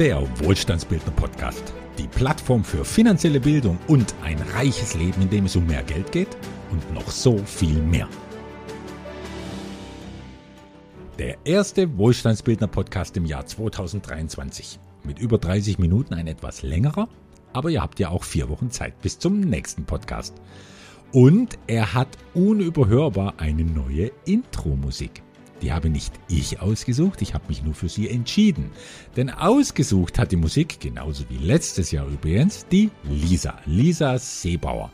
der Wohlstandsbildner Podcast. Die Plattform für finanzielle Bildung und ein reiches Leben, in dem es um mehr Geld geht und noch so viel mehr. Der erste Wohlstandsbildner Podcast im Jahr 2023. Mit über 30 Minuten ein etwas längerer, aber ihr habt ja auch vier Wochen Zeit bis zum nächsten Podcast. Und er hat unüberhörbar eine neue Intro-Musik. Die habe nicht ich ausgesucht, ich habe mich nur für sie entschieden. Denn ausgesucht hat die Musik, genauso wie letztes Jahr übrigens, die Lisa, Lisa Seebauer.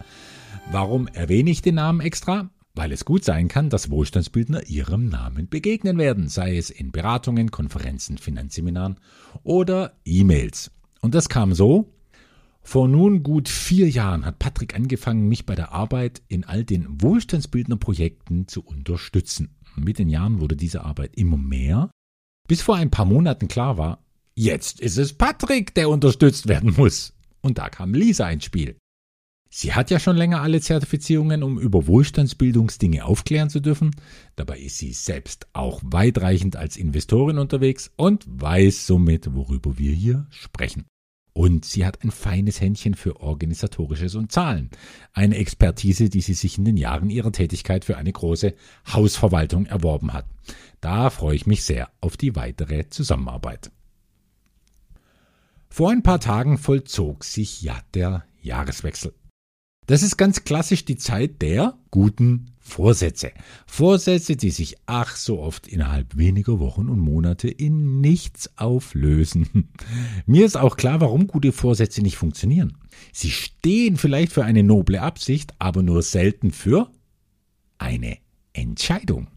Warum erwähne ich den Namen extra? Weil es gut sein kann, dass Wohlstandsbildner ihrem Namen begegnen werden, sei es in Beratungen, Konferenzen, Finanzseminaren oder E-Mails. Und das kam so, vor nun gut vier Jahren hat Patrick angefangen, mich bei der Arbeit in all den Wohlstandsbildner-Projekten zu unterstützen. Mit den Jahren wurde diese Arbeit immer mehr, bis vor ein paar Monaten klar war, jetzt ist es Patrick, der unterstützt werden muss. Und da kam Lisa ins Spiel. Sie hat ja schon länger alle Zertifizierungen, um über Wohlstandsbildungsdinge aufklären zu dürfen. Dabei ist sie selbst auch weitreichend als Investorin unterwegs und weiß somit, worüber wir hier sprechen. Und sie hat ein feines Händchen für organisatorisches und Zahlen. Eine Expertise, die sie sich in den Jahren ihrer Tätigkeit für eine große Hausverwaltung erworben hat. Da freue ich mich sehr auf die weitere Zusammenarbeit. Vor ein paar Tagen vollzog sich ja der Jahreswechsel. Das ist ganz klassisch die Zeit der guten Vorsätze. Vorsätze, die sich ach so oft innerhalb weniger Wochen und Monate in nichts auflösen. Mir ist auch klar, warum gute Vorsätze nicht funktionieren. Sie stehen vielleicht für eine noble Absicht, aber nur selten für eine Entscheidung.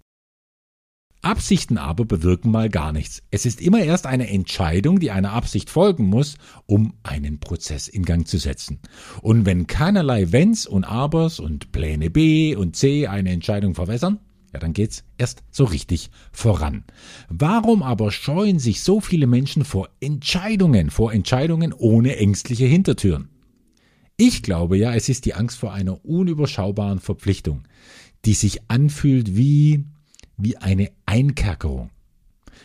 Absichten aber bewirken mal gar nichts. Es ist immer erst eine Entscheidung, die einer Absicht folgen muss, um einen Prozess in Gang zu setzen. Und wenn keinerlei Wenns und Abers und Pläne B und C eine Entscheidung verwässern, ja, dann geht's erst so richtig voran. Warum aber scheuen sich so viele Menschen vor Entscheidungen, vor Entscheidungen ohne ängstliche Hintertüren? Ich glaube ja, es ist die Angst vor einer unüberschaubaren Verpflichtung, die sich anfühlt wie wie eine Einkerkerung.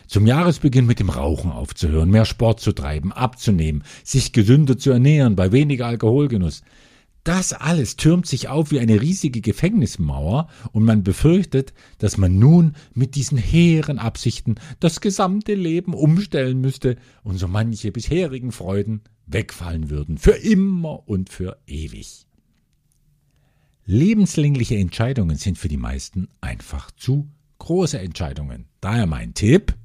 Zum Jahresbeginn mit dem Rauchen aufzuhören, mehr Sport zu treiben, abzunehmen, sich gesünder zu ernähren, bei weniger Alkoholgenuss. Das alles türmt sich auf wie eine riesige Gefängnismauer und man befürchtet, dass man nun mit diesen hehren Absichten das gesamte Leben umstellen müsste und so manche bisherigen Freuden wegfallen würden, für immer und für ewig. Lebenslängliche Entscheidungen sind für die meisten einfach zu große Entscheidungen. Daher mein Tipp,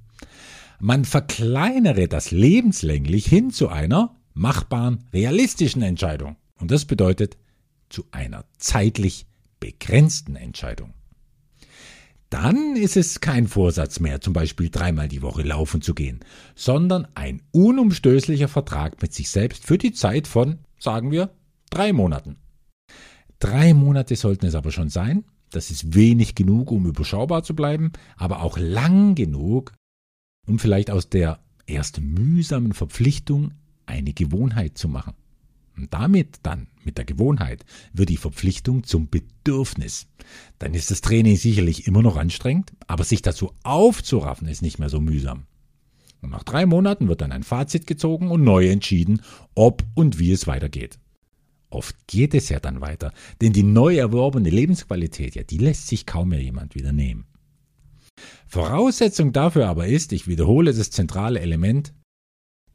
man verkleinere das lebenslänglich hin zu einer machbaren, realistischen Entscheidung. Und das bedeutet zu einer zeitlich begrenzten Entscheidung. Dann ist es kein Vorsatz mehr, zum Beispiel dreimal die Woche laufen zu gehen, sondern ein unumstößlicher Vertrag mit sich selbst für die Zeit von, sagen wir, drei Monaten. Drei Monate sollten es aber schon sein, das ist wenig genug, um überschaubar zu bleiben, aber auch lang genug, um vielleicht aus der erst mühsamen Verpflichtung eine Gewohnheit zu machen. Und damit dann, mit der Gewohnheit, wird die Verpflichtung zum Bedürfnis. Dann ist das Training sicherlich immer noch anstrengend, aber sich dazu aufzuraffen ist nicht mehr so mühsam. Und nach drei Monaten wird dann ein Fazit gezogen und neu entschieden, ob und wie es weitergeht. Oft geht es ja dann weiter, denn die neu erworbene Lebensqualität, ja, die lässt sich kaum mehr jemand wieder nehmen. Voraussetzung dafür aber ist, ich wiederhole das zentrale Element,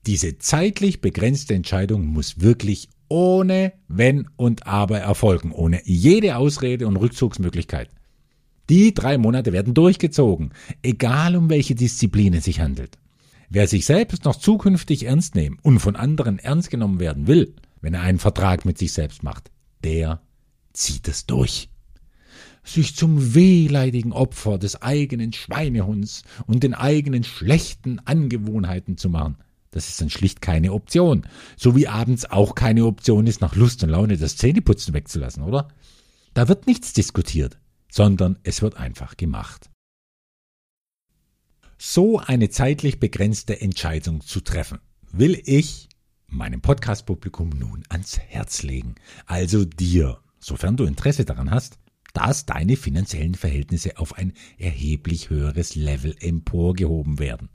diese zeitlich begrenzte Entscheidung muss wirklich ohne Wenn und Aber erfolgen, ohne jede Ausrede und Rückzugsmöglichkeit. Die drei Monate werden durchgezogen, egal um welche Disziplin es sich handelt. Wer sich selbst noch zukünftig ernst nehmen und von anderen ernst genommen werden will, wenn er einen Vertrag mit sich selbst macht. Der zieht es durch. Sich zum wehleidigen Opfer des eigenen Schweinehunds und den eigenen schlechten Angewohnheiten zu machen, das ist dann schlicht keine Option. So wie abends auch keine Option ist, nach Lust und Laune das Zähneputzen wegzulassen, oder? Da wird nichts diskutiert, sondern es wird einfach gemacht. So eine zeitlich begrenzte Entscheidung zu treffen, will ich meinem Podcast-Publikum nun ans Herz legen. Also dir, sofern du Interesse daran hast, dass deine finanziellen Verhältnisse auf ein erheblich höheres Level emporgehoben werden.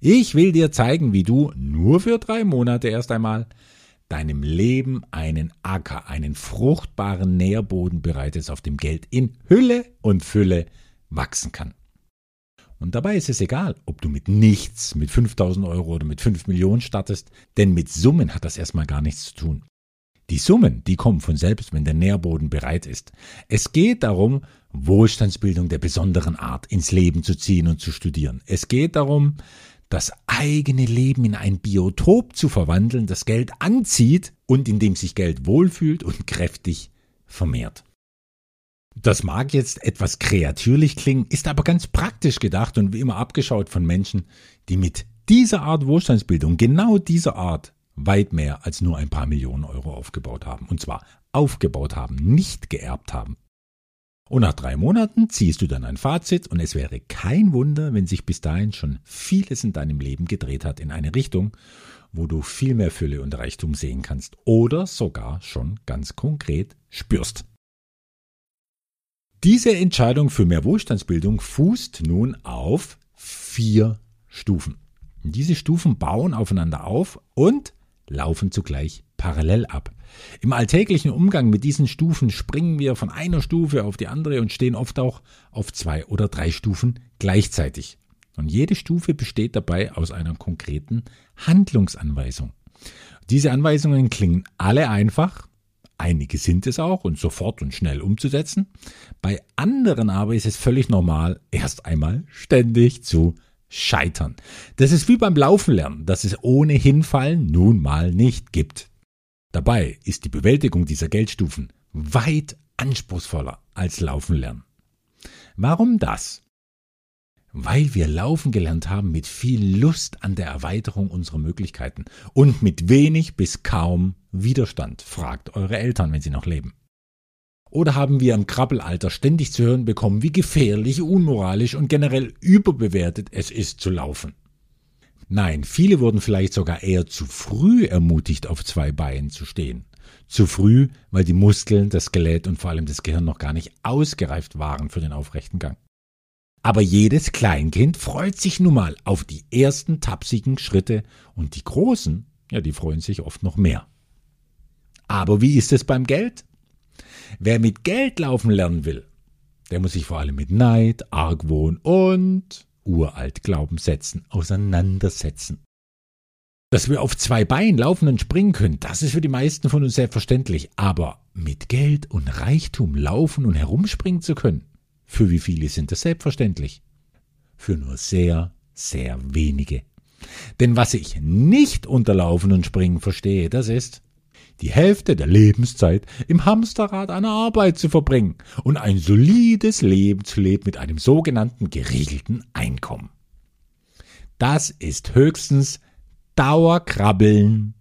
Ich will dir zeigen, wie du nur für drei Monate erst einmal deinem Leben einen Acker, einen fruchtbaren Nährboden bereitest, auf dem Geld in Hülle und Fülle wachsen kann. Und dabei ist es egal, ob du mit nichts, mit 5000 Euro oder mit 5 Millionen startest, denn mit Summen hat das erstmal gar nichts zu tun. Die Summen, die kommen von selbst, wenn der Nährboden bereit ist. Es geht darum, Wohlstandsbildung der besonderen Art ins Leben zu ziehen und zu studieren. Es geht darum, das eigene Leben in ein Biotop zu verwandeln, das Geld anzieht und in dem sich Geld wohlfühlt und kräftig vermehrt. Das mag jetzt etwas kreatürlich klingen, ist aber ganz praktisch gedacht und wie immer abgeschaut von Menschen, die mit dieser Art Wohlstandsbildung, genau dieser Art, weit mehr als nur ein paar Millionen Euro aufgebaut haben. Und zwar aufgebaut haben, nicht geerbt haben. Und nach drei Monaten ziehst du dann ein Fazit und es wäre kein Wunder, wenn sich bis dahin schon vieles in deinem Leben gedreht hat in eine Richtung, wo du viel mehr Fülle und Reichtum sehen kannst oder sogar schon ganz konkret spürst. Diese Entscheidung für mehr Wohlstandsbildung fußt nun auf vier Stufen. Diese Stufen bauen aufeinander auf und laufen zugleich parallel ab. Im alltäglichen Umgang mit diesen Stufen springen wir von einer Stufe auf die andere und stehen oft auch auf zwei oder drei Stufen gleichzeitig. Und jede Stufe besteht dabei aus einer konkreten Handlungsanweisung. Diese Anweisungen klingen alle einfach, einige sind es auch und sofort und schnell umzusetzen. Bei anderen aber ist es völlig normal, erst einmal ständig zu scheitern. Das ist wie beim Laufen lernen, dass es ohne Hinfallen nun mal nicht gibt. Dabei ist die Bewältigung dieser Geldstufen weit anspruchsvoller als Laufen lernen. Warum das? Weil wir laufen gelernt haben mit viel Lust an der Erweiterung unserer Möglichkeiten und mit wenig bis kaum Widerstand. Fragt eure Eltern, wenn sie noch leben. Oder haben wir im Krabbelalter ständig zu hören bekommen, wie gefährlich, unmoralisch und generell überbewertet es ist zu laufen? Nein, viele wurden vielleicht sogar eher zu früh ermutigt, auf zwei Beinen zu stehen. Zu früh, weil die Muskeln, das Skelett und vor allem das Gehirn noch gar nicht ausgereift waren für den aufrechten Gang. Aber jedes Kleinkind freut sich nun mal auf die ersten tapsigen Schritte und die Großen, ja, die freuen sich oft noch mehr. Aber wie ist es beim Geld? Wer mit Geld laufen lernen will, der muss sich vor allem mit Neid, Argwohn und uralt Glaubenssätzen auseinandersetzen. Dass wir auf zwei Beinen laufen und springen können, das ist für die meisten von uns selbstverständlich. Aber mit Geld und Reichtum laufen und herumspringen zu können, für wie viele sind das selbstverständlich? Für nur sehr, sehr wenige. Denn was ich nicht unter Laufen und Springen verstehe, das ist, die Hälfte der Lebenszeit im Hamsterrad einer Arbeit zu verbringen und ein solides Leben zu leben mit einem sogenannten geregelten Einkommen. Das ist höchstens Dauerkrabbeln.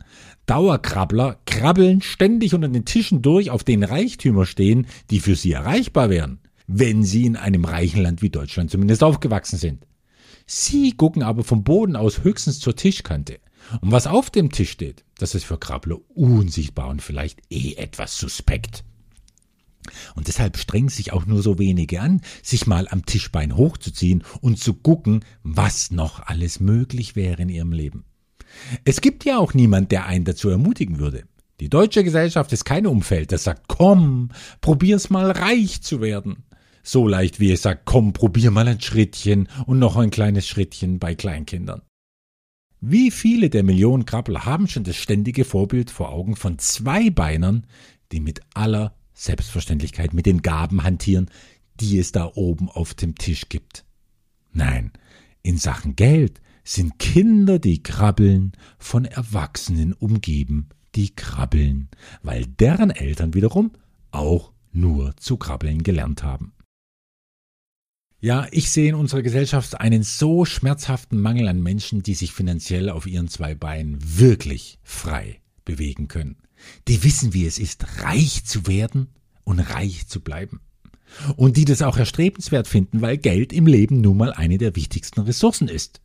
Dauerkrabbler krabbeln ständig unter den Tischen durch, auf denen Reichtümer stehen, die für sie erreichbar wären, wenn sie in einem reichen Land wie Deutschland zumindest aufgewachsen sind. Sie gucken aber vom Boden aus höchstens zur Tischkante. Und was auf dem Tisch steht, das ist für Krabbler unsichtbar und vielleicht eh etwas suspekt. Und deshalb strengen sich auch nur so wenige an, sich mal am Tischbein hochzuziehen und zu gucken, was noch alles möglich wäre in ihrem Leben. Es gibt ja auch niemand, der einen dazu ermutigen würde. Die deutsche Gesellschaft ist kein Umfeld, das sagt, komm, probier's mal reich zu werden. So leicht wie es sagt, komm, probier mal ein Schrittchen und noch ein kleines Schrittchen bei Kleinkindern. Wie viele der Millionen Krabbler haben schon das ständige Vorbild vor Augen von Zweibeinern, die mit aller Selbstverständlichkeit mit den Gaben hantieren, die es da oben auf dem Tisch gibt? Nein, in Sachen Geld sind Kinder, die krabbeln, von Erwachsenen umgeben, die krabbeln, weil deren Eltern wiederum auch nur zu krabbeln gelernt haben. Ja, ich sehe in unserer Gesellschaft einen so schmerzhaften Mangel an Menschen, die sich finanziell auf ihren zwei Beinen wirklich frei bewegen können. Die wissen, wie es ist, reich zu werden und reich zu bleiben. Und die das auch erstrebenswert finden, weil Geld im Leben nun mal eine der wichtigsten Ressourcen ist.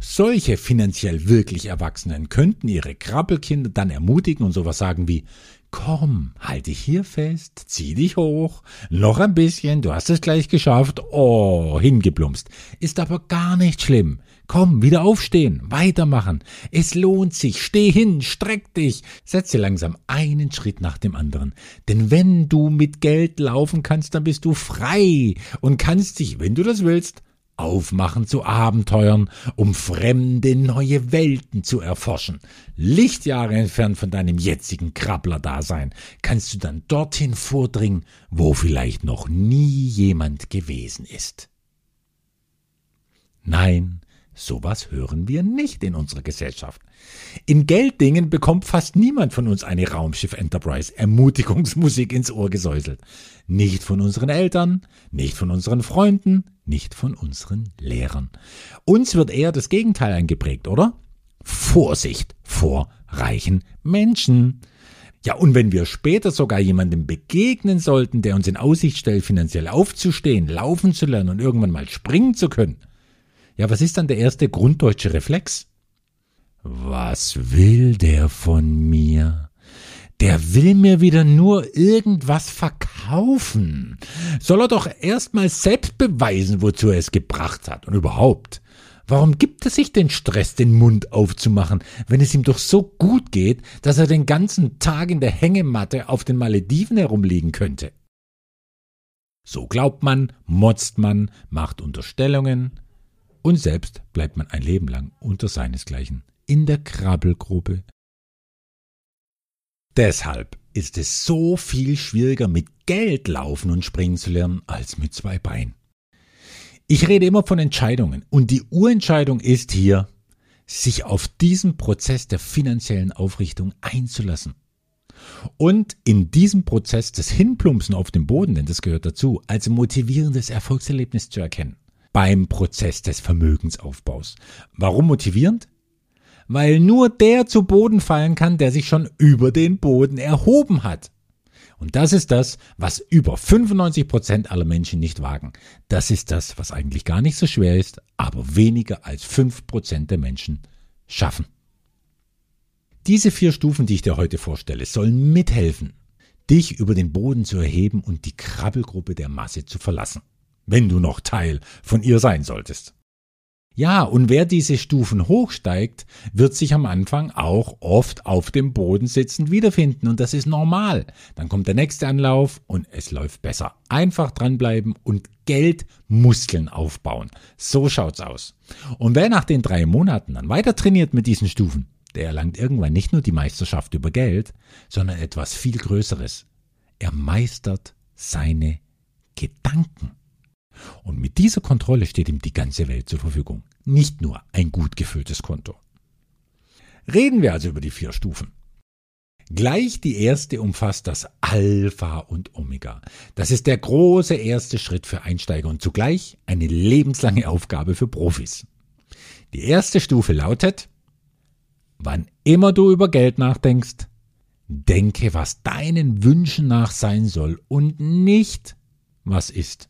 Solche finanziell wirklich Erwachsenen könnten ihre Krabbelkinder dann ermutigen und sowas sagen wie, Komm, halt dich hier fest, zieh dich hoch, noch ein bisschen, du hast es gleich geschafft. Oh, hingeblumst. Ist aber gar nicht schlimm. Komm, wieder aufstehen, weitermachen. Es lohnt sich. Steh hin, streck dich. Setze langsam einen Schritt nach dem anderen. Denn wenn du mit Geld laufen kannst, dann bist du frei und kannst dich, wenn du das willst, aufmachen zu Abenteuern, um fremde neue Welten zu erforschen. Lichtjahre entfernt von deinem jetzigen Krabbler-Dasein kannst du dann dorthin vordringen, wo vielleicht noch nie jemand gewesen ist. Nein, Sowas hören wir nicht in unserer Gesellschaft. In Gelddingen bekommt fast niemand von uns eine Raumschiff Enterprise Ermutigungsmusik ins Ohr gesäuselt. Nicht von unseren Eltern, nicht von unseren Freunden, nicht von unseren Lehrern. Uns wird eher das Gegenteil eingeprägt, oder? Vorsicht vor reichen Menschen. Ja, und wenn wir später sogar jemandem begegnen sollten, der uns in Aussicht stellt, finanziell aufzustehen, laufen zu lernen und irgendwann mal springen zu können, ja, was ist dann der erste grunddeutsche Reflex? Was will der von mir? Der will mir wieder nur irgendwas verkaufen. Soll er doch erstmal selbst beweisen, wozu er es gebracht hat. Und überhaupt, warum gibt er sich den Stress, den Mund aufzumachen, wenn es ihm doch so gut geht, dass er den ganzen Tag in der Hängematte auf den Malediven herumliegen könnte? So glaubt man, motzt man, macht Unterstellungen, und selbst bleibt man ein Leben lang unter seinesgleichen in der Krabbelgruppe. Deshalb ist es so viel schwieriger, mit Geld laufen und springen zu lernen, als mit zwei Beinen. Ich rede immer von Entscheidungen und die Urentscheidung ist hier, sich auf diesen Prozess der finanziellen Aufrichtung einzulassen. Und in diesem Prozess des Hinplumpsen auf dem Boden, denn das gehört dazu, als motivierendes Erfolgserlebnis zu erkennen beim Prozess des Vermögensaufbaus. Warum motivierend? Weil nur der zu Boden fallen kann, der sich schon über den Boden erhoben hat. Und das ist das, was über 95 Prozent aller Menschen nicht wagen. Das ist das, was eigentlich gar nicht so schwer ist, aber weniger als 5 Prozent der Menschen schaffen. Diese vier Stufen, die ich dir heute vorstelle, sollen mithelfen, dich über den Boden zu erheben und die Krabbelgruppe der Masse zu verlassen wenn du noch Teil von ihr sein solltest. Ja, und wer diese Stufen hochsteigt, wird sich am Anfang auch oft auf dem Boden sitzend wiederfinden und das ist normal. Dann kommt der nächste Anlauf und es läuft besser. Einfach dranbleiben und Geldmuskeln aufbauen. So schaut's aus. Und wer nach den drei Monaten dann weiter trainiert mit diesen Stufen, der erlangt irgendwann nicht nur die Meisterschaft über Geld, sondern etwas viel Größeres. Er meistert seine Gedanken. Und mit dieser Kontrolle steht ihm die ganze Welt zur Verfügung, nicht nur ein gut gefülltes Konto. Reden wir also über die vier Stufen. Gleich die erste umfasst das Alpha und Omega. Das ist der große erste Schritt für Einsteiger und zugleich eine lebenslange Aufgabe für Profis. Die erste Stufe lautet, wann immer du über Geld nachdenkst, denke, was deinen Wünschen nach sein soll und nicht, was ist.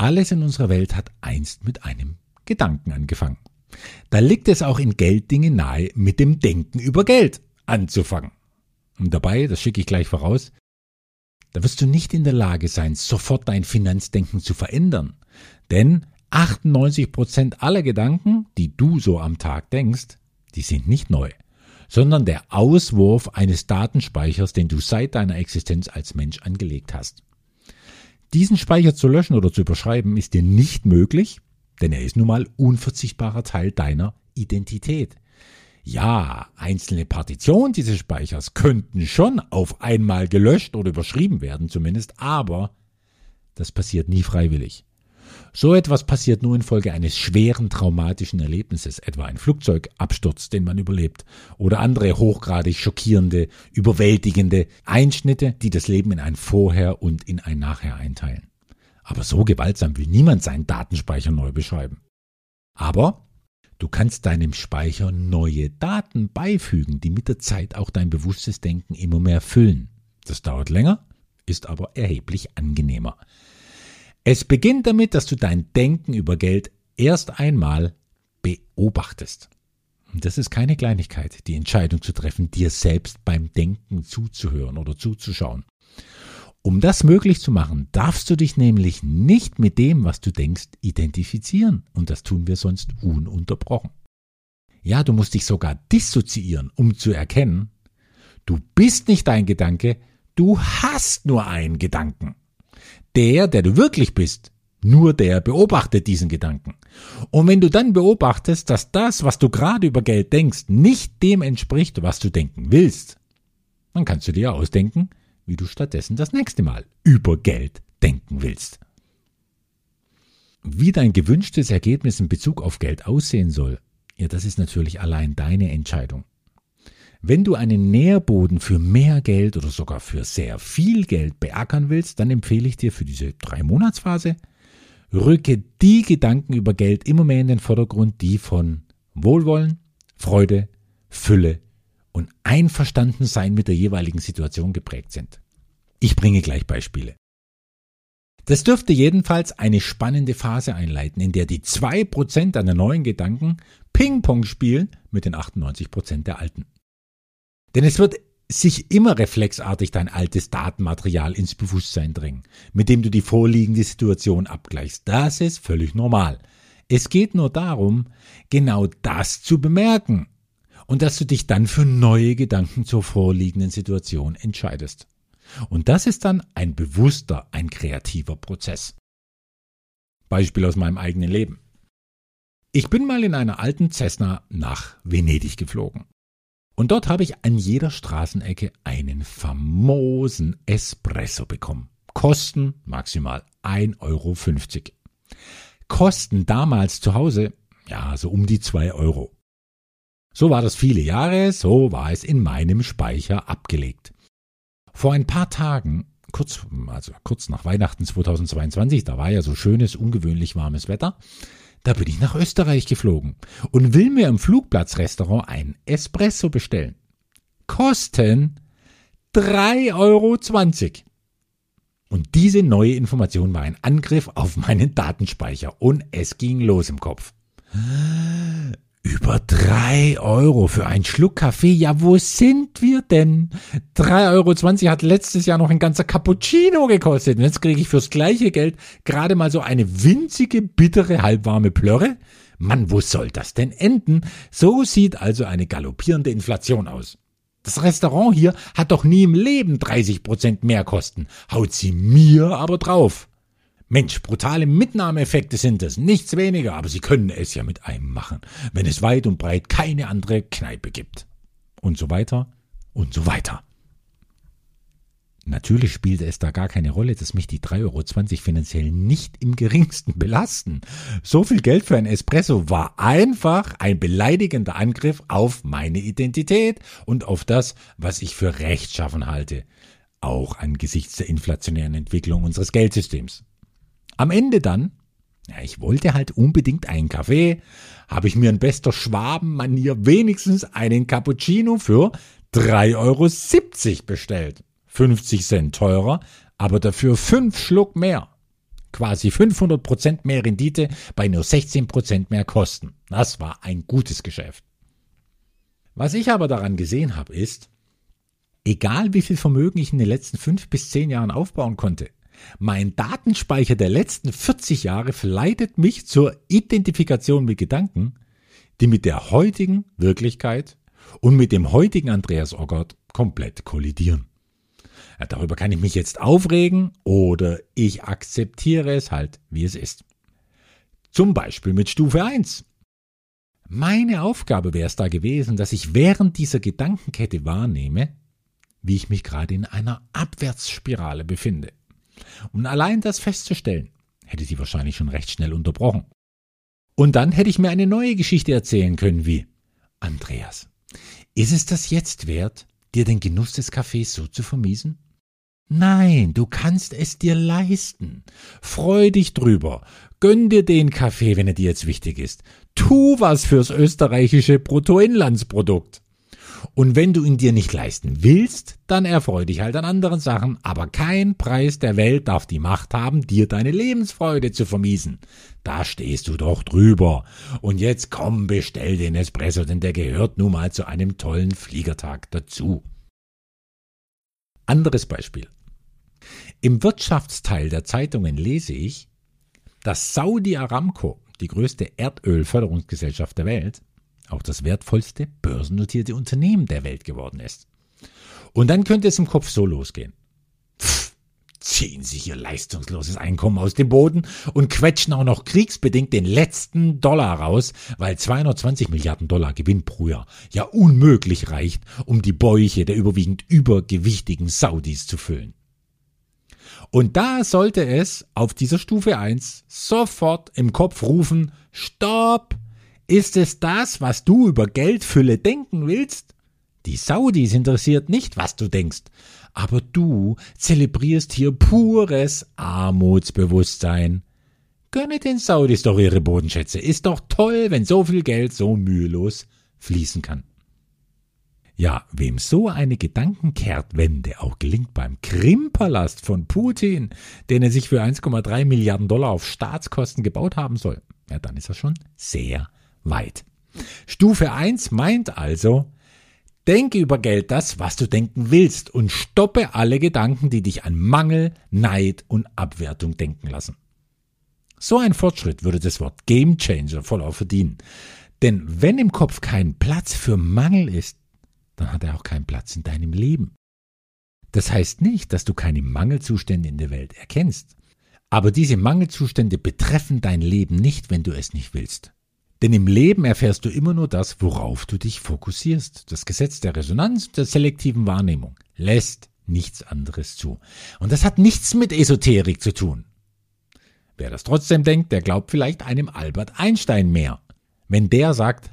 Alles in unserer Welt hat einst mit einem Gedanken angefangen. Da liegt es auch in Gelddingen nahe, mit dem Denken über Geld anzufangen. Und dabei, das schicke ich gleich voraus, da wirst du nicht in der Lage sein, sofort dein Finanzdenken zu verändern. Denn 98 Prozent aller Gedanken, die du so am Tag denkst, die sind nicht neu, sondern der Auswurf eines Datenspeichers, den du seit deiner Existenz als Mensch angelegt hast. Diesen Speicher zu löschen oder zu überschreiben ist dir nicht möglich, denn er ist nun mal unverzichtbarer Teil deiner Identität. Ja, einzelne Partitionen dieses Speichers könnten schon auf einmal gelöscht oder überschrieben werden zumindest, aber das passiert nie freiwillig. So etwas passiert nur infolge eines schweren traumatischen Erlebnisses, etwa ein Flugzeugabsturz, den man überlebt, oder andere hochgradig schockierende, überwältigende Einschnitte, die das Leben in ein Vorher und in ein Nachher einteilen. Aber so gewaltsam will niemand seinen Datenspeicher neu beschreiben. Aber du kannst deinem Speicher neue Daten beifügen, die mit der Zeit auch dein bewusstes Denken immer mehr füllen. Das dauert länger, ist aber erheblich angenehmer. Es beginnt damit, dass du dein Denken über Geld erst einmal beobachtest. Und das ist keine Kleinigkeit, die Entscheidung zu treffen, dir selbst beim Denken zuzuhören oder zuzuschauen. Um das möglich zu machen, darfst du dich nämlich nicht mit dem, was du denkst, identifizieren. Und das tun wir sonst ununterbrochen. Ja, du musst dich sogar dissoziieren, um zu erkennen, du bist nicht dein Gedanke, du hast nur einen Gedanken. Der, der du wirklich bist, nur der beobachtet diesen Gedanken. Und wenn du dann beobachtest, dass das, was du gerade über Geld denkst, nicht dem entspricht, was du denken willst, dann kannst du dir ausdenken, wie du stattdessen das nächste Mal über Geld denken willst. Wie dein gewünschtes Ergebnis in Bezug auf Geld aussehen soll, ja, das ist natürlich allein deine Entscheidung. Wenn du einen Nährboden für mehr Geld oder sogar für sehr viel Geld beackern willst, dann empfehle ich dir für diese drei Monatsphase rücke die Gedanken über Geld immer mehr in den Vordergrund, die von Wohlwollen, Freude, Fülle und Einverstandensein mit der jeweiligen Situation geprägt sind. Ich bringe gleich Beispiele. Das dürfte jedenfalls eine spannende Phase einleiten, in der die 2% deiner neuen Gedanken Ping-Pong spielen mit den 98% der alten. Denn es wird sich immer reflexartig dein altes Datenmaterial ins Bewusstsein drängen, mit dem du die vorliegende Situation abgleichst. Das ist völlig normal. Es geht nur darum, genau das zu bemerken und dass du dich dann für neue Gedanken zur vorliegenden Situation entscheidest. Und das ist dann ein bewusster, ein kreativer Prozess. Beispiel aus meinem eigenen Leben. Ich bin mal in einer alten Cessna nach Venedig geflogen. Und dort habe ich an jeder Straßenecke einen famosen Espresso bekommen. Kosten maximal 1,50 Euro. Kosten damals zu Hause, ja, so um die 2 Euro. So war das viele Jahre, so war es in meinem Speicher abgelegt. Vor ein paar Tagen, kurz, also kurz nach Weihnachten 2022, da war ja so schönes, ungewöhnlich warmes Wetter, da bin ich nach Österreich geflogen und will mir im Flugplatzrestaurant einen Espresso bestellen. Kosten 3,20 Euro. Und diese neue Information war ein Angriff auf meinen Datenspeicher und es ging los im Kopf. Über drei Euro für einen Schluck Kaffee. Ja, wo sind wir denn? 3,20 Euro hat letztes Jahr noch ein ganzer Cappuccino gekostet. Und jetzt kriege ich fürs gleiche Geld gerade mal so eine winzige, bittere, halbwarme Plörre. Mann, wo soll das denn enden? So sieht also eine galoppierende Inflation aus. Das Restaurant hier hat doch nie im Leben 30 Prozent mehr Kosten. Haut sie mir aber drauf. Mensch, brutale Mitnahmeeffekte sind es, nichts weniger, aber sie können es ja mit einem machen, wenn es weit und breit keine andere Kneipe gibt. Und so weiter und so weiter. Natürlich spielte es da gar keine Rolle, dass mich die 3,20 Euro finanziell nicht im geringsten belasten. So viel Geld für ein Espresso war einfach ein beleidigender Angriff auf meine Identität und auf das, was ich für rechtschaffen halte. Auch angesichts der inflationären Entwicklung unseres Geldsystems. Am Ende dann, ja, ich wollte halt unbedingt einen Kaffee, habe ich mir in bester Schwabenmanier wenigstens einen Cappuccino für 3,70 Euro bestellt. 50 Cent teurer, aber dafür fünf Schluck mehr. Quasi 500 Prozent mehr Rendite bei nur 16 Prozent mehr Kosten. Das war ein gutes Geschäft. Was ich aber daran gesehen habe, ist, egal wie viel Vermögen ich in den letzten fünf bis zehn Jahren aufbauen konnte, mein Datenspeicher der letzten 40 Jahre verleitet mich zur Identifikation mit Gedanken, die mit der heutigen Wirklichkeit und mit dem heutigen Andreas Oggert komplett kollidieren. Ja, darüber kann ich mich jetzt aufregen oder ich akzeptiere es halt, wie es ist. Zum Beispiel mit Stufe 1. Meine Aufgabe wäre es da gewesen, dass ich während dieser Gedankenkette wahrnehme, wie ich mich gerade in einer Abwärtsspirale befinde. Um allein das festzustellen, hätte sie wahrscheinlich schon recht schnell unterbrochen. Und dann hätte ich mir eine neue Geschichte erzählen können wie Andreas, ist es das jetzt wert, dir den Genuss des Kaffees so zu vermiesen? Nein, du kannst es dir leisten. Freu dich drüber. Gönn dir den Kaffee, wenn er dir jetzt wichtig ist. Tu was fürs österreichische Bruttoinlandsprodukt. Und wenn du ihn dir nicht leisten willst, dann erfreu dich halt an anderen Sachen, aber kein Preis der Welt darf die Macht haben, dir deine Lebensfreude zu vermiesen. Da stehst du doch drüber. Und jetzt komm, bestell den Espresso, denn der gehört nun mal zu einem tollen Fliegertag dazu. Anderes Beispiel. Im Wirtschaftsteil der Zeitungen lese ich, dass Saudi Aramco, die größte Erdölförderungsgesellschaft der Welt, auch das wertvollste börsennotierte Unternehmen der Welt geworden ist. Und dann könnte es im Kopf so losgehen. Pff, ziehen sich ihr leistungsloses Einkommen aus dem Boden und quetschen auch noch kriegsbedingt den letzten Dollar raus, weil 220 Milliarden Dollar Gewinn pro Jahr ja unmöglich reicht, um die Bäuche der überwiegend übergewichtigen Saudis zu füllen. Und da sollte es auf dieser Stufe 1 sofort im Kopf rufen, Stopp! Ist es das, was du über Geldfülle denken willst? Die Saudis interessiert nicht, was du denkst, aber du zelebrierst hier pures Armutsbewusstsein. Gönne den Saudis doch ihre Bodenschätze. Ist doch toll, wenn so viel Geld so mühelos fließen kann. Ja, wem so eine Gedankenkehrtwende auch gelingt beim Krimpalast von Putin, den er sich für 1,3 Milliarden Dollar auf Staatskosten gebaut haben soll, ja, dann ist er schon sehr weit. Stufe 1 meint also, denke über Geld das, was du denken willst und stoppe alle Gedanken, die dich an Mangel, Neid und Abwertung denken lassen. So ein Fortschritt würde das Wort Game Changer voll auch verdienen. Denn wenn im Kopf kein Platz für Mangel ist, dann hat er auch keinen Platz in deinem Leben. Das heißt nicht, dass du keine Mangelzustände in der Welt erkennst. Aber diese Mangelzustände betreffen dein Leben nicht, wenn du es nicht willst. Denn im Leben erfährst du immer nur das, worauf du dich fokussierst. Das Gesetz der Resonanz der selektiven Wahrnehmung lässt nichts anderes zu. Und das hat nichts mit Esoterik zu tun. Wer das trotzdem denkt, der glaubt vielleicht einem Albert Einstein mehr. Wenn der sagt,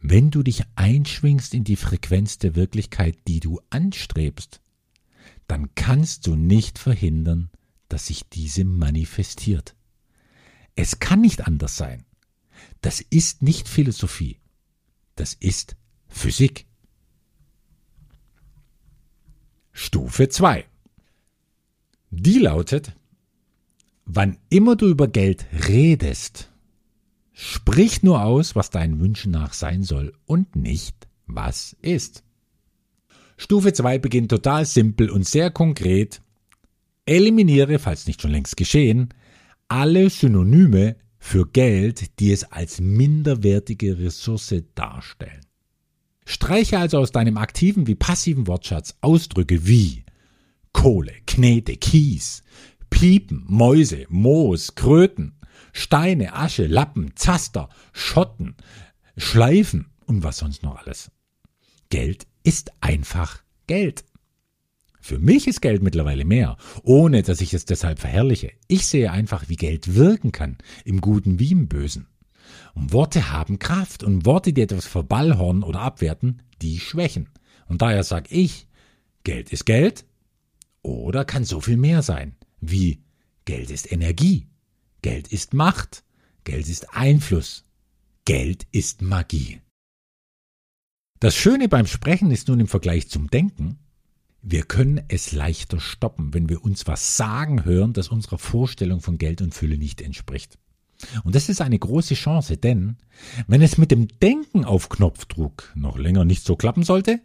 wenn du dich einschwingst in die Frequenz der Wirklichkeit, die du anstrebst, dann kannst du nicht verhindern, dass sich diese manifestiert. Es kann nicht anders sein. Das ist nicht Philosophie. Das ist Physik. Stufe 2. Die lautet, wann immer du über Geld redest, Sprich nur aus, was deinen Wünschen nach sein soll und nicht, was ist. Stufe 2 beginnt total simpel und sehr konkret. Eliminiere, falls nicht schon längst geschehen, alle Synonyme für Geld, die es als minderwertige Ressource darstellen. Streiche also aus deinem aktiven wie passiven Wortschatz Ausdrücke wie Kohle, Knete, Kies, Piepen, Mäuse, Moos, Kröten, Steine, Asche, Lappen, Zaster, Schotten, Schleifen und was sonst noch alles. Geld ist einfach Geld. Für mich ist Geld mittlerweile mehr, ohne dass ich es deshalb verherrliche. Ich sehe einfach, wie Geld wirken kann, im Guten wie im Bösen. Und Worte haben Kraft und Worte, die etwas verballhornen oder abwerten, die schwächen. Und daher sage ich, Geld ist Geld oder kann so viel mehr sein, wie Geld ist Energie Geld ist Macht, Geld ist Einfluss, Geld ist Magie. Das Schöne beim Sprechen ist nun im Vergleich zum Denken, wir können es leichter stoppen, wenn wir uns was sagen hören, das unserer Vorstellung von Geld und Fülle nicht entspricht. Und das ist eine große Chance, denn wenn es mit dem Denken auf Knopfdruck noch länger nicht so klappen sollte,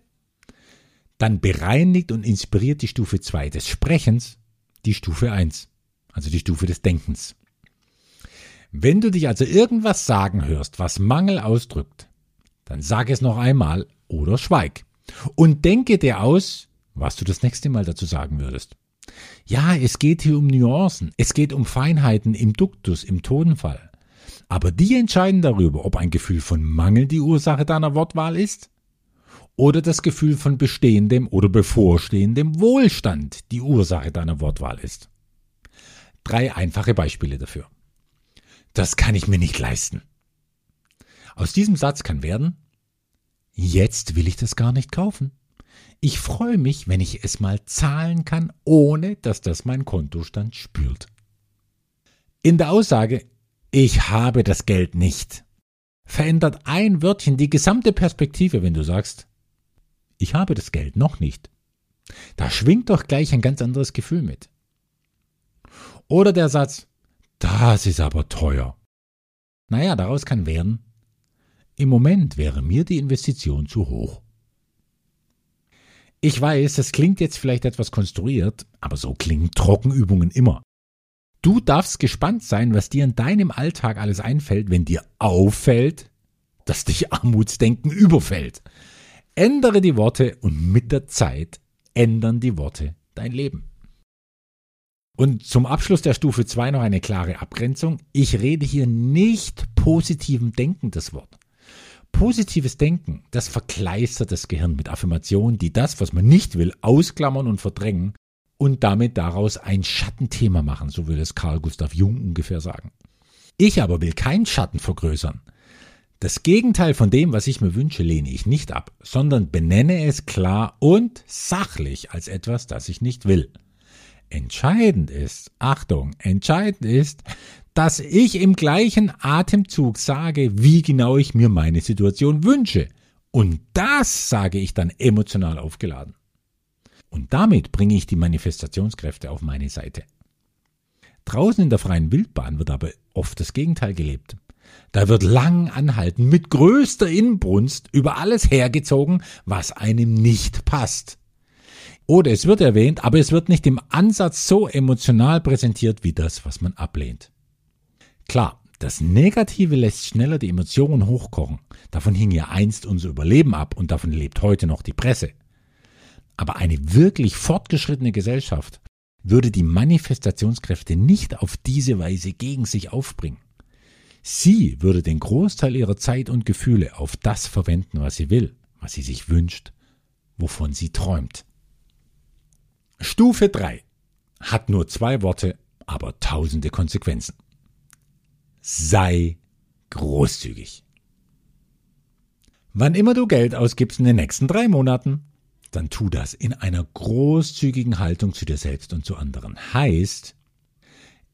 dann bereinigt und inspiriert die Stufe 2 des Sprechens die Stufe 1, also die Stufe des Denkens. Wenn du dich also irgendwas sagen hörst, was Mangel ausdrückt, dann sag es noch einmal oder schweig. Und denke dir aus, was du das nächste Mal dazu sagen würdest. Ja, es geht hier um Nuancen, es geht um Feinheiten im Duktus, im Tonfall. Aber die entscheiden darüber, ob ein Gefühl von Mangel die Ursache deiner Wortwahl ist oder das Gefühl von bestehendem oder bevorstehendem Wohlstand die Ursache deiner Wortwahl ist. Drei einfache Beispiele dafür. Das kann ich mir nicht leisten. Aus diesem Satz kann werden, jetzt will ich das gar nicht kaufen. Ich freue mich, wenn ich es mal zahlen kann, ohne dass das mein Kontostand spürt. In der Aussage, ich habe das Geld nicht, verändert ein Wörtchen die gesamte Perspektive, wenn du sagst, ich habe das Geld noch nicht. Da schwingt doch gleich ein ganz anderes Gefühl mit. Oder der Satz, das ist aber teuer. Naja, daraus kann werden, im Moment wäre mir die Investition zu hoch. Ich weiß, das klingt jetzt vielleicht etwas konstruiert, aber so klingen Trockenübungen immer. Du darfst gespannt sein, was dir in deinem Alltag alles einfällt, wenn dir auffällt, dass dich Armutsdenken überfällt. Ändere die Worte und mit der Zeit ändern die Worte dein Leben. Und zum Abschluss der Stufe 2 noch eine klare Abgrenzung. Ich rede hier nicht positivem Denken das Wort. Positives Denken, das verkleistert das Gehirn mit Affirmationen, die das, was man nicht will, ausklammern und verdrängen und damit daraus ein Schattenthema machen, so würde es Carl Gustav Jung ungefähr sagen. Ich aber will keinen Schatten vergrößern. Das Gegenteil von dem, was ich mir wünsche, lehne ich nicht ab, sondern benenne es klar und sachlich als etwas, das ich nicht will. Entscheidend ist, Achtung, entscheidend ist, dass ich im gleichen Atemzug sage, wie genau ich mir meine Situation wünsche. Und das sage ich dann emotional aufgeladen. Und damit bringe ich die Manifestationskräfte auf meine Seite. Draußen in der freien Wildbahn wird aber oft das Gegenteil gelebt. Da wird lang anhalten, mit größter Inbrunst über alles hergezogen, was einem nicht passt. Oder es wird erwähnt, aber es wird nicht im Ansatz so emotional präsentiert wie das, was man ablehnt. Klar, das Negative lässt schneller die Emotionen hochkochen. Davon hing ja einst unser Überleben ab und davon lebt heute noch die Presse. Aber eine wirklich fortgeschrittene Gesellschaft würde die Manifestationskräfte nicht auf diese Weise gegen sich aufbringen. Sie würde den Großteil ihrer Zeit und Gefühle auf das verwenden, was sie will, was sie sich wünscht, wovon sie träumt. Stufe 3 hat nur zwei Worte, aber tausende Konsequenzen. Sei großzügig. Wann immer du Geld ausgibst in den nächsten drei Monaten, dann tu das in einer großzügigen Haltung zu dir selbst und zu anderen. Heißt,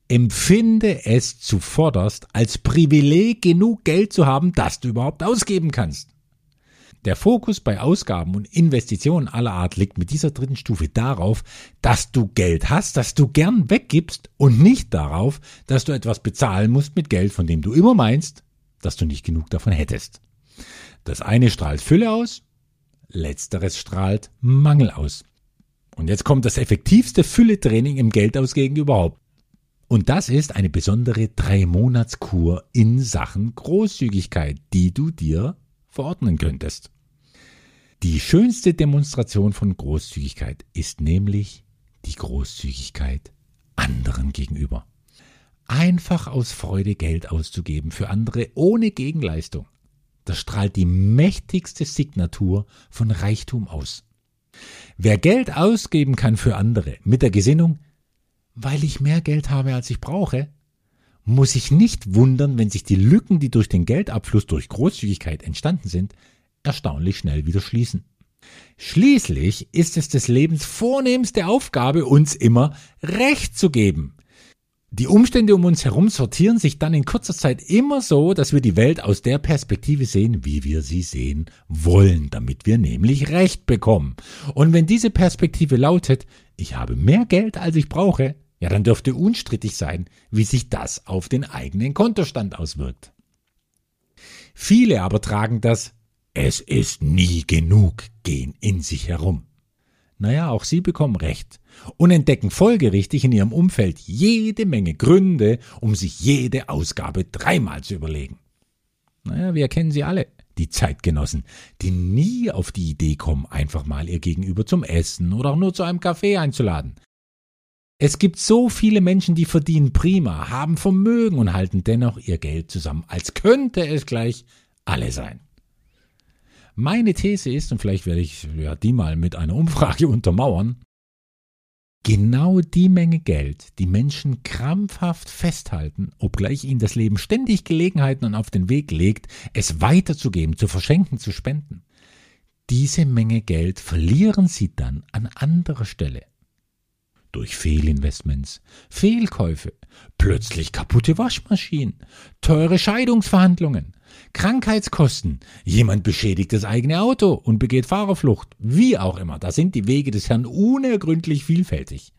empfinde es zuvorderst als Privileg, genug Geld zu haben, das du überhaupt ausgeben kannst. Der Fokus bei Ausgaben und Investitionen aller Art liegt mit dieser dritten Stufe darauf, dass du Geld hast, das du gern weggibst und nicht darauf, dass du etwas bezahlen musst mit Geld, von dem du immer meinst, dass du nicht genug davon hättest. Das eine strahlt Fülle aus, letzteres strahlt Mangel aus. Und jetzt kommt das effektivste Fülle-Training im Geldausgeben überhaupt. Und das ist eine besondere Drei-Monats-Kur in Sachen Großzügigkeit, die du dir verordnen könntest. Die schönste Demonstration von Großzügigkeit ist nämlich die Großzügigkeit anderen gegenüber. Einfach aus Freude Geld auszugeben für andere ohne Gegenleistung. Das strahlt die mächtigste Signatur von Reichtum aus. Wer Geld ausgeben kann für andere mit der Gesinnung, weil ich mehr Geld habe, als ich brauche, muss sich nicht wundern, wenn sich die Lücken, die durch den Geldabfluss durch Großzügigkeit entstanden sind, erstaunlich schnell wieder schließen. Schließlich ist es des Lebens vornehmste Aufgabe, uns immer Recht zu geben. Die Umstände um uns herum sortieren sich dann in kurzer Zeit immer so, dass wir die Welt aus der Perspektive sehen, wie wir sie sehen wollen, damit wir nämlich Recht bekommen. Und wenn diese Perspektive lautet, ich habe mehr Geld, als ich brauche, ja, dann dürfte unstrittig sein, wie sich das auf den eigenen Kontostand auswirkt. Viele aber tragen das Es ist nie genug gehen in sich herum. Naja, auch sie bekommen recht und entdecken folgerichtig in ihrem Umfeld jede Menge Gründe, um sich jede Ausgabe dreimal zu überlegen. Naja, wir kennen sie alle, die Zeitgenossen, die nie auf die Idee kommen, einfach mal ihr Gegenüber zum Essen oder auch nur zu einem Kaffee einzuladen. Es gibt so viele Menschen, die verdienen prima, haben Vermögen und halten dennoch ihr Geld zusammen, als könnte es gleich alle sein. Meine These ist, und vielleicht werde ich ja, die mal mit einer Umfrage untermauern, genau die Menge Geld, die Menschen krampfhaft festhalten, obgleich ihnen das Leben ständig Gelegenheiten auf den Weg legt, es weiterzugeben, zu verschenken, zu spenden. Diese Menge Geld verlieren sie dann an anderer Stelle. Durch Fehlinvestments, Fehlkäufe, plötzlich kaputte Waschmaschinen, teure Scheidungsverhandlungen, Krankheitskosten, jemand beschädigt das eigene Auto und begeht Fahrerflucht, wie auch immer. Da sind die Wege des Herrn unergründlich vielfältig.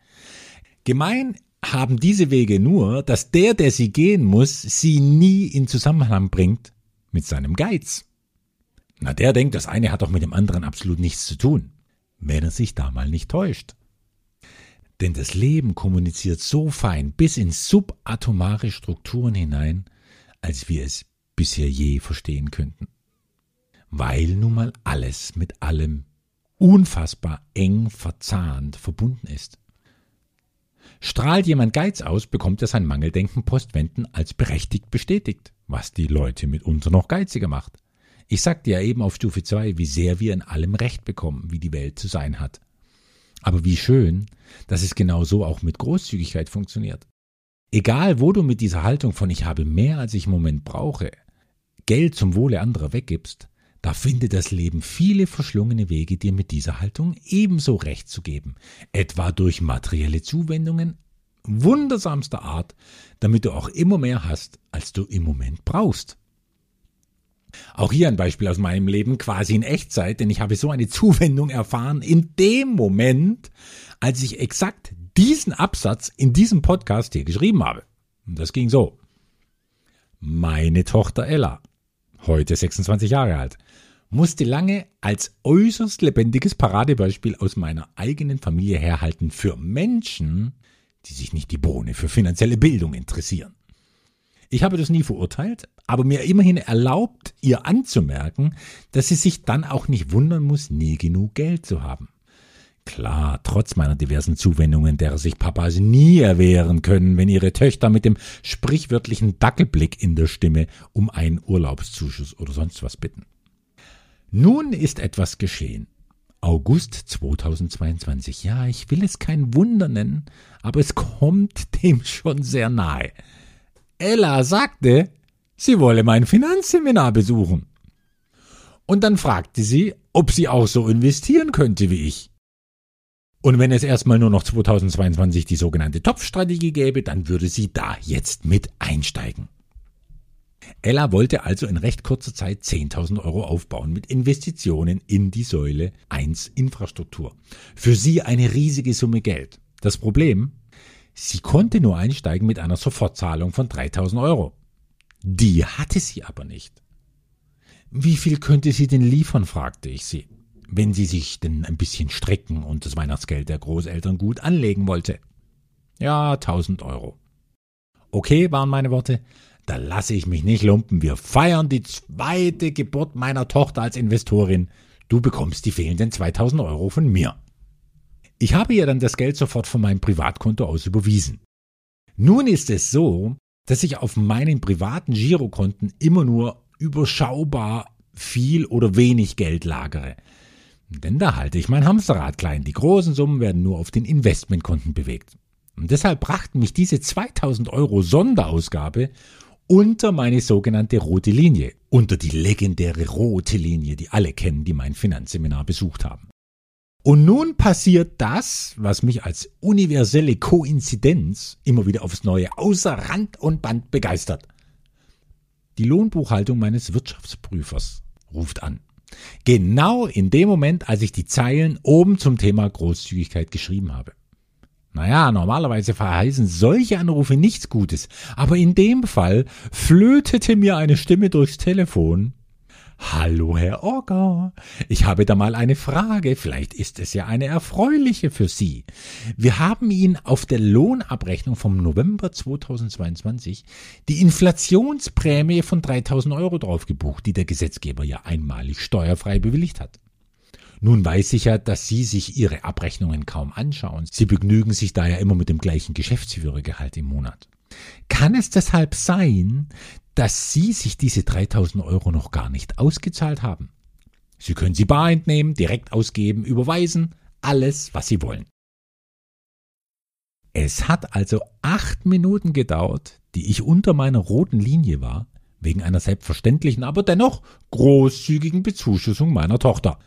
Gemein haben diese Wege nur, dass der, der sie gehen muss, sie nie in Zusammenhang bringt mit seinem Geiz. Na, der denkt, das eine hat doch mit dem anderen absolut nichts zu tun, wenn er sich da mal nicht täuscht. Denn das Leben kommuniziert so fein bis in subatomare Strukturen hinein, als wir es bisher je verstehen könnten. Weil nun mal alles mit allem unfassbar eng verzahnt verbunden ist. Strahlt jemand Geiz aus, bekommt er sein Mangeldenken postwenden als berechtigt bestätigt, was die Leute mitunter noch geiziger macht. Ich sagte ja eben auf Stufe 2, wie sehr wir in allem Recht bekommen, wie die Welt zu sein hat. Aber wie schön, dass es genau so auch mit Großzügigkeit funktioniert. Egal, wo du mit dieser Haltung von ich habe mehr, als ich im Moment brauche, Geld zum Wohle anderer weggibst, da findet das Leben viele verschlungene Wege, dir mit dieser Haltung ebenso recht zu geben, etwa durch materielle Zuwendungen wundersamster Art, damit du auch immer mehr hast, als du im Moment brauchst. Auch hier ein Beispiel aus meinem Leben quasi in Echtzeit, denn ich habe so eine Zuwendung erfahren in dem Moment, als ich exakt diesen Absatz in diesem Podcast hier geschrieben habe. Und das ging so. Meine Tochter Ella, heute 26 Jahre alt, musste lange als äußerst lebendiges Paradebeispiel aus meiner eigenen Familie herhalten für Menschen, die sich nicht die Bohne für finanzielle Bildung interessieren. Ich habe das nie verurteilt, aber mir immerhin erlaubt, ihr anzumerken, dass sie sich dann auch nicht wundern muss, nie genug Geld zu haben. Klar, trotz meiner diversen Zuwendungen, derer sich Papas nie erwehren können, wenn ihre Töchter mit dem sprichwörtlichen Dackelblick in der Stimme um einen Urlaubszuschuss oder sonst was bitten. Nun ist etwas geschehen. August 2022. Ja, ich will es kein Wunder nennen, aber es kommt dem schon sehr nahe. Ella sagte, sie wolle mein Finanzseminar besuchen. Und dann fragte sie, ob sie auch so investieren könnte wie ich. Und wenn es erstmal nur noch 2022 die sogenannte Topfstrategie gäbe, dann würde sie da jetzt mit einsteigen. Ella wollte also in recht kurzer Zeit 10.000 Euro aufbauen mit Investitionen in die Säule 1 Infrastruktur. Für sie eine riesige Summe Geld. Das Problem? Sie konnte nur einsteigen mit einer Sofortzahlung von 3.000 Euro. Die hatte sie aber nicht. Wie viel könnte sie denn liefern, fragte ich sie, wenn sie sich denn ein bisschen strecken und das Weihnachtsgeld der Großeltern gut anlegen wollte. Ja, 1000 Euro. Okay, waren meine Worte. Da lasse ich mich nicht lumpen. Wir feiern die zweite Geburt meiner Tochter als Investorin. Du bekommst die fehlenden 2000 Euro von mir. Ich habe ihr dann das Geld sofort von meinem Privatkonto aus überwiesen. Nun ist es so, dass ich auf meinen privaten Girokonten immer nur überschaubar viel oder wenig Geld lagere. Denn da halte ich mein Hamsterrad klein. Die großen Summen werden nur auf den Investmentkonten bewegt. Und deshalb brachten mich diese 2000 Euro Sonderausgabe unter meine sogenannte rote Linie, unter die legendäre rote Linie, die alle kennen, die mein Finanzseminar besucht haben. Und nun passiert das, was mich als universelle Koinzidenz immer wieder aufs Neue außer Rand und Band begeistert. Die Lohnbuchhaltung meines Wirtschaftsprüfers ruft an. Genau in dem Moment, als ich die Zeilen oben zum Thema Großzügigkeit geschrieben habe. Naja, normalerweise verheißen solche Anrufe nichts Gutes, aber in dem Fall flötete mir eine Stimme durchs Telefon. Hallo, Herr Orger. Ich habe da mal eine Frage. Vielleicht ist es ja eine erfreuliche für Sie. Wir haben Ihnen auf der Lohnabrechnung vom November 2022 die Inflationsprämie von 3000 Euro draufgebucht, die der Gesetzgeber ja einmalig steuerfrei bewilligt hat. Nun weiß ich ja, dass Sie sich Ihre Abrechnungen kaum anschauen. Sie begnügen sich da ja immer mit dem gleichen Geschäftsführergehalt im Monat. Kann es deshalb sein, dass Sie sich diese 3000 Euro noch gar nicht ausgezahlt haben? Sie können sie bar entnehmen, direkt ausgeben, überweisen, alles, was Sie wollen. Es hat also acht Minuten gedauert, die ich unter meiner roten Linie war, wegen einer selbstverständlichen, aber dennoch großzügigen Bezuschussung meiner Tochter.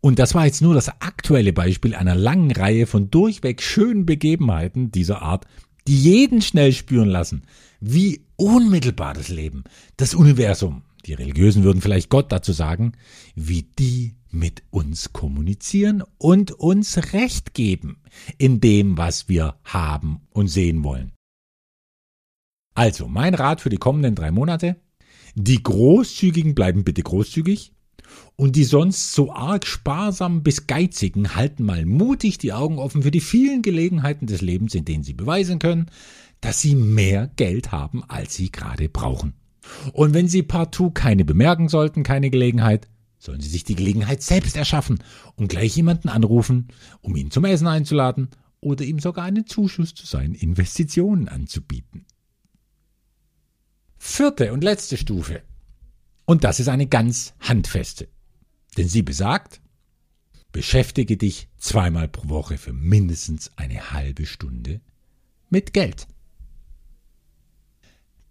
Und das war jetzt nur das aktuelle Beispiel einer langen Reihe von durchweg schönen Begebenheiten dieser Art, jeden schnell spüren lassen, wie unmittelbar das Leben, das Universum, die Religiösen würden vielleicht Gott dazu sagen, wie die mit uns kommunizieren und uns Recht geben in dem, was wir haben und sehen wollen. Also, mein Rat für die kommenden drei Monate. Die Großzügigen bleiben bitte großzügig. Und die sonst so arg sparsamen bis geizigen halten mal mutig die Augen offen für die vielen Gelegenheiten des Lebens, in denen sie beweisen können, dass sie mehr Geld haben, als sie gerade brauchen. Und wenn sie partout keine bemerken sollten, keine Gelegenheit, sollen sie sich die Gelegenheit selbst erschaffen und gleich jemanden anrufen, um ihn zum Essen einzuladen oder ihm sogar einen Zuschuss zu seinen Investitionen anzubieten. Vierte und letzte Stufe. Und das ist eine ganz handfeste. Denn sie besagt, beschäftige dich zweimal pro Woche für mindestens eine halbe Stunde mit Geld.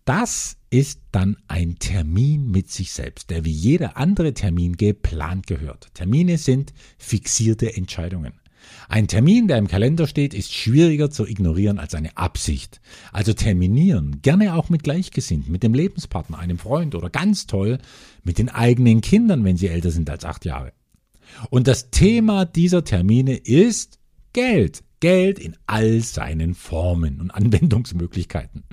Das ist dann ein Termin mit sich selbst, der wie jeder andere Termin geplant gehört. Termine sind fixierte Entscheidungen. Ein Termin, der im Kalender steht, ist schwieriger zu ignorieren als eine Absicht. Also terminieren, gerne auch mit Gleichgesinnten, mit dem Lebenspartner, einem Freund oder ganz toll mit den eigenen Kindern, wenn sie älter sind als acht Jahre. Und das Thema dieser Termine ist Geld. Geld in all seinen Formen und Anwendungsmöglichkeiten.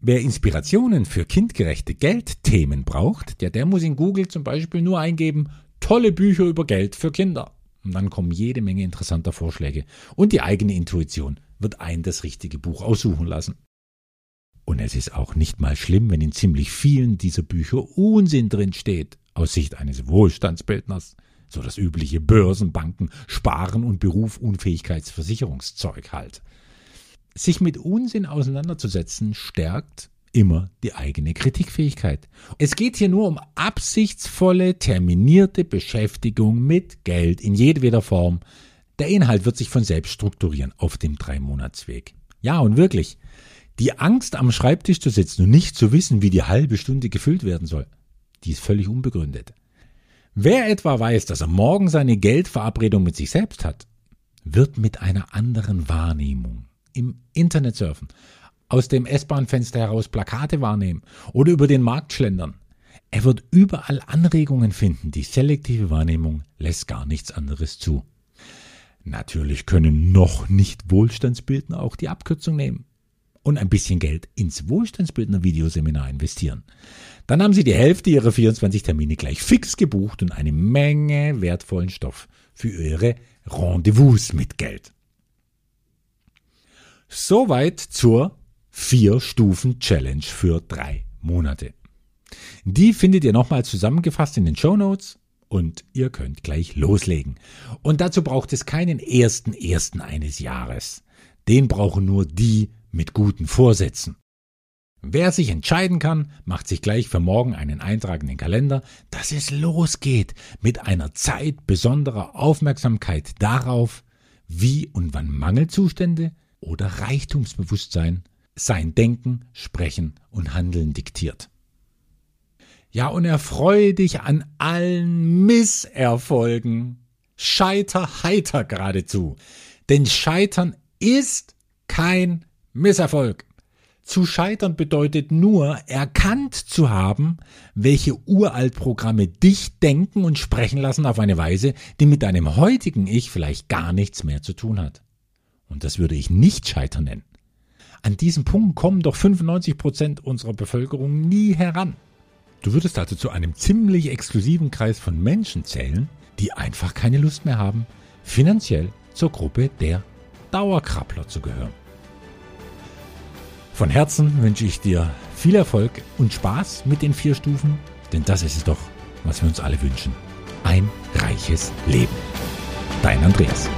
Wer Inspirationen für kindgerechte Geldthemen braucht, der, der muss in Google zum Beispiel nur eingeben, tolle Bücher über Geld für Kinder. Und dann kommen jede Menge interessanter Vorschläge. Und die eigene Intuition wird ein das richtige Buch aussuchen lassen. Und es ist auch nicht mal schlimm, wenn in ziemlich vielen dieser Bücher Unsinn drin steht, aus Sicht eines Wohlstandsbildners. So das übliche Börsen, Banken, Sparen und Beruf, Unfähigkeitsversicherungszeug halt. Sich mit Unsinn auseinanderzusetzen stärkt immer die eigene Kritikfähigkeit. Es geht hier nur um absichtsvolle, terminierte Beschäftigung mit Geld in jedweder Form. Der Inhalt wird sich von selbst strukturieren auf dem Dreimonatsweg. Ja, und wirklich, die Angst am Schreibtisch zu sitzen und nicht zu wissen, wie die halbe Stunde gefüllt werden soll, die ist völlig unbegründet. Wer etwa weiß, dass er morgen seine Geldverabredung mit sich selbst hat, wird mit einer anderen Wahrnehmung im Internet surfen, aus dem S-Bahn-Fenster heraus Plakate wahrnehmen oder über den Markt schlendern. Er wird überall Anregungen finden. Die selektive Wahrnehmung lässt gar nichts anderes zu. Natürlich können noch nicht Wohlstandsbildner auch die Abkürzung nehmen und ein bisschen Geld ins Wohlstandsbildner Videoseminar investieren. Dann haben Sie die Hälfte Ihrer 24 Termine gleich fix gebucht und eine Menge wertvollen Stoff für Ihre Rendezvous mit Geld. Soweit zur Vier-Stufen-Challenge für drei Monate. Die findet ihr nochmal zusammengefasst in den Show Notes und ihr könnt gleich loslegen. Und dazu braucht es keinen ersten ersten eines Jahres. Den brauchen nur die mit guten Vorsätzen. Wer sich entscheiden kann, macht sich gleich für morgen einen Eintrag in den Kalender, dass es losgeht mit einer Zeit besonderer Aufmerksamkeit darauf, wie und wann Mangelzustände oder Reichtumsbewusstsein sein Denken, Sprechen und Handeln diktiert. Ja, und erfreue dich an allen Misserfolgen. Scheiter heiter geradezu. Denn Scheitern ist kein Misserfolg. Zu scheitern bedeutet nur, erkannt zu haben, welche Uraltprogramme dich denken und sprechen lassen auf eine Weise, die mit deinem heutigen Ich vielleicht gar nichts mehr zu tun hat. Und das würde ich nicht scheitern nennen. An diesem Punkt kommen doch 95 Prozent unserer Bevölkerung nie heran. Du würdest also zu einem ziemlich exklusiven Kreis von Menschen zählen, die einfach keine Lust mehr haben, finanziell zur Gruppe der Dauerkrabbler zu gehören. Von Herzen wünsche ich dir viel Erfolg und Spaß mit den vier Stufen, denn das ist es doch, was wir uns alle wünschen. Ein reiches Leben. Dein Andreas.